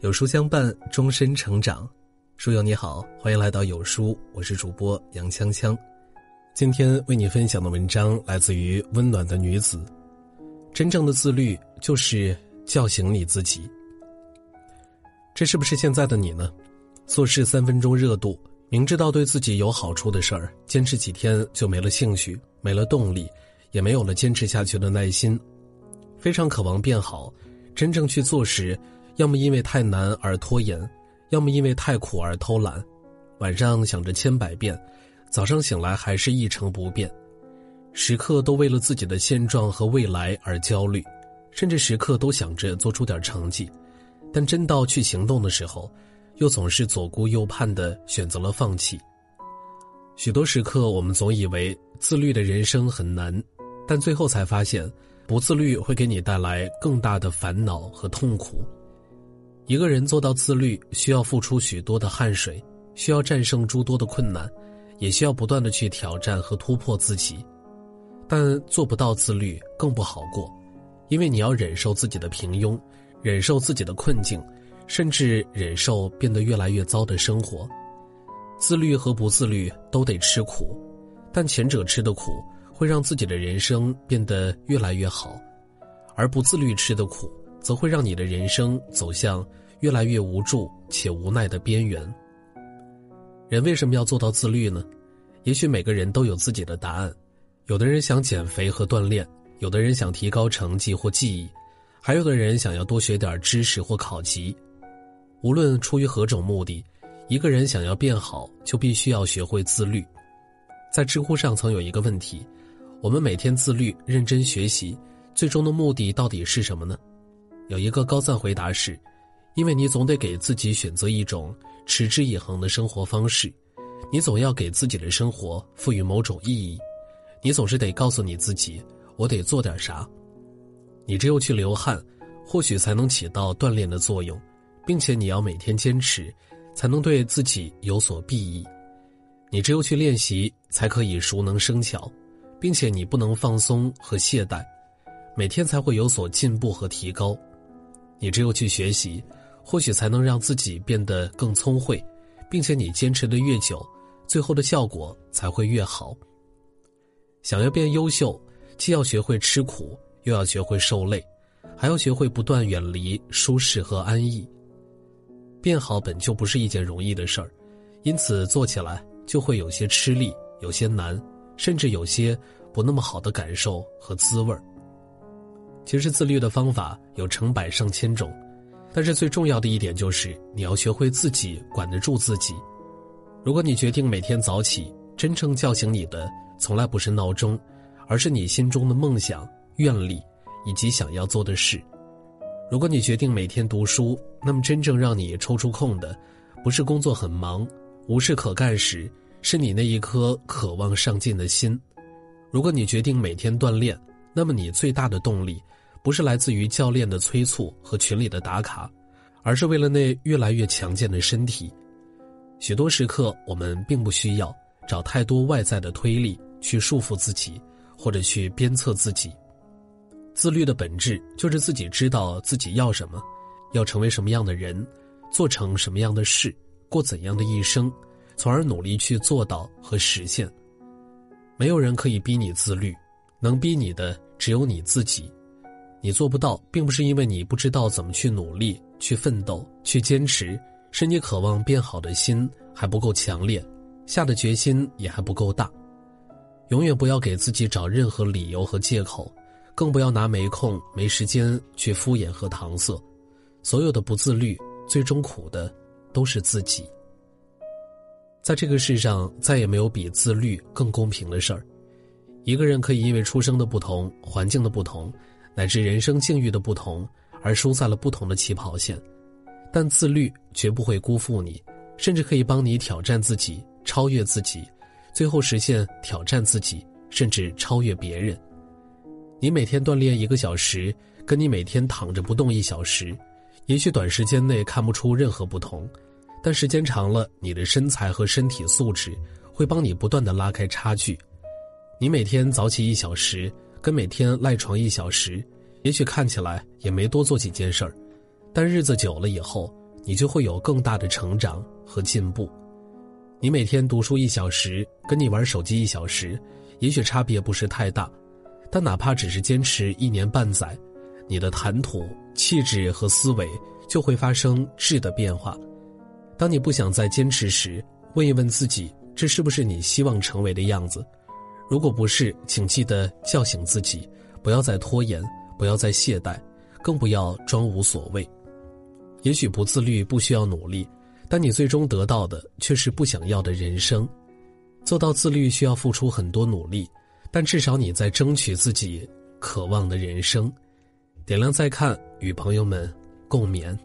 有书相伴，终身成长。书友你好，欢迎来到有书，我是主播杨锵锵。今天为你分享的文章来自于温暖的女子。真正的自律就是叫醒你自己。这是不是现在的你呢？做事三分钟热度，明知道对自己有好处的事儿，坚持几天就没了兴趣，没了动力，也没有了坚持下去的耐心。非常渴望变好，真正去做时。要么因为太难而拖延，要么因为太苦而偷懒，晚上想着千百遍，早上醒来还是一成不变，时刻都为了自己的现状和未来而焦虑，甚至时刻都想着做出点成绩，但真到去行动的时候，又总是左顾右盼的选择了放弃。许多时刻，我们总以为自律的人生很难，但最后才发现，不自律会给你带来更大的烦恼和痛苦。一个人做到自律，需要付出许多的汗水，需要战胜诸多的困难，也需要不断的去挑战和突破自己。但做不到自律更不好过，因为你要忍受自己的平庸，忍受自己的困境，甚至忍受变得越来越糟的生活。自律和不自律都得吃苦，但前者吃的苦会让自己的人生变得越来越好，而不自律吃的苦则会让你的人生走向。越来越无助且无奈的边缘。人为什么要做到自律呢？也许每个人都有自己的答案。有的人想减肥和锻炼，有的人想提高成绩或技艺，还有的人想要多学点知识或考级。无论出于何种目的，一个人想要变好，就必须要学会自律。在知乎上曾有一个问题：我们每天自律、认真学习，最终的目的到底是什么呢？有一个高赞回答是。因为你总得给自己选择一种持之以恒的生活方式，你总要给自己的生活赋予某种意义，你总是得告诉你自己，我得做点啥。你只有去流汗，或许才能起到锻炼的作用，并且你要每天坚持，才能对自己有所裨益。你只有去练习，才可以熟能生巧，并且你不能放松和懈怠，每天才会有所进步和提高。你只有去学习。或许才能让自己变得更聪慧，并且你坚持的越久，最后的效果才会越好。想要变优秀，既要学会吃苦，又要学会受累，还要学会不断远离舒适和安逸。变好本就不是一件容易的事儿，因此做起来就会有些吃力，有些难，甚至有些不那么好的感受和滋味儿。其实自律的方法有成百上千种。但是最重要的一点就是，你要学会自己管得住自己。如果你决定每天早起，真正叫醒你的从来不是闹钟，而是你心中的梦想、愿力以及想要做的事。如果你决定每天读书，那么真正让你抽出空的，不是工作很忙、无事可干时，是你那一颗渴望上进的心。如果你决定每天锻炼，那么你最大的动力。不是来自于教练的催促和群里的打卡，而是为了那越来越强健的身体。许多时刻，我们并不需要找太多外在的推力去束缚自己，或者去鞭策自己。自律的本质就是自己知道自己要什么，要成为什么样的人，做成什么样的事，过怎样的一生，从而努力去做到和实现。没有人可以逼你自律，能逼你的只有你自己。你做不到，并不是因为你不知道怎么去努力、去奋斗、去坚持，是你渴望变好的心还不够强烈，下的决心也还不够大。永远不要给自己找任何理由和借口，更不要拿没空、没时间去敷衍和搪塞。所有的不自律，最终苦的都是自己。在这个世上，再也没有比自律更公平的事儿。一个人可以因为出生的不同、环境的不同。乃至人生境遇的不同，而输在了不同的起跑线，但自律绝不会辜负你，甚至可以帮你挑战自己、超越自己，最后实现挑战自己，甚至超越别人。你每天锻炼一个小时，跟你每天躺着不动一小时，也许短时间内看不出任何不同，但时间长了，你的身材和身体素质会帮你不断的拉开差距。你每天早起一小时。跟每天赖床一小时，也许看起来也没多做几件事儿，但日子久了以后，你就会有更大的成长和进步。你每天读书一小时，跟你玩手机一小时，也许差别不是太大，但哪怕只是坚持一年半载，你的谈吐、气质和思维就会发生质的变化。当你不想再坚持时，问一问自己，这是不是你希望成为的样子？如果不是，请记得叫醒自己，不要再拖延，不要再懈怠，更不要装无所谓。也许不自律不需要努力，但你最终得到的却是不想要的人生。做到自律需要付出很多努力，但至少你在争取自己渴望的人生。点亮再看，与朋友们共勉。